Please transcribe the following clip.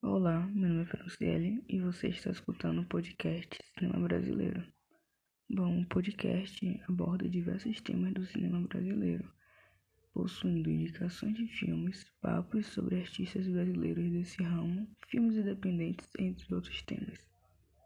Olá, meu nome é Franciele e você está escutando o podcast Cinema Brasileiro. Bom, o podcast aborda diversos temas do cinema brasileiro, possuindo indicações de filmes, papos sobre artistas brasileiros desse ramo, filmes independentes, entre outros temas.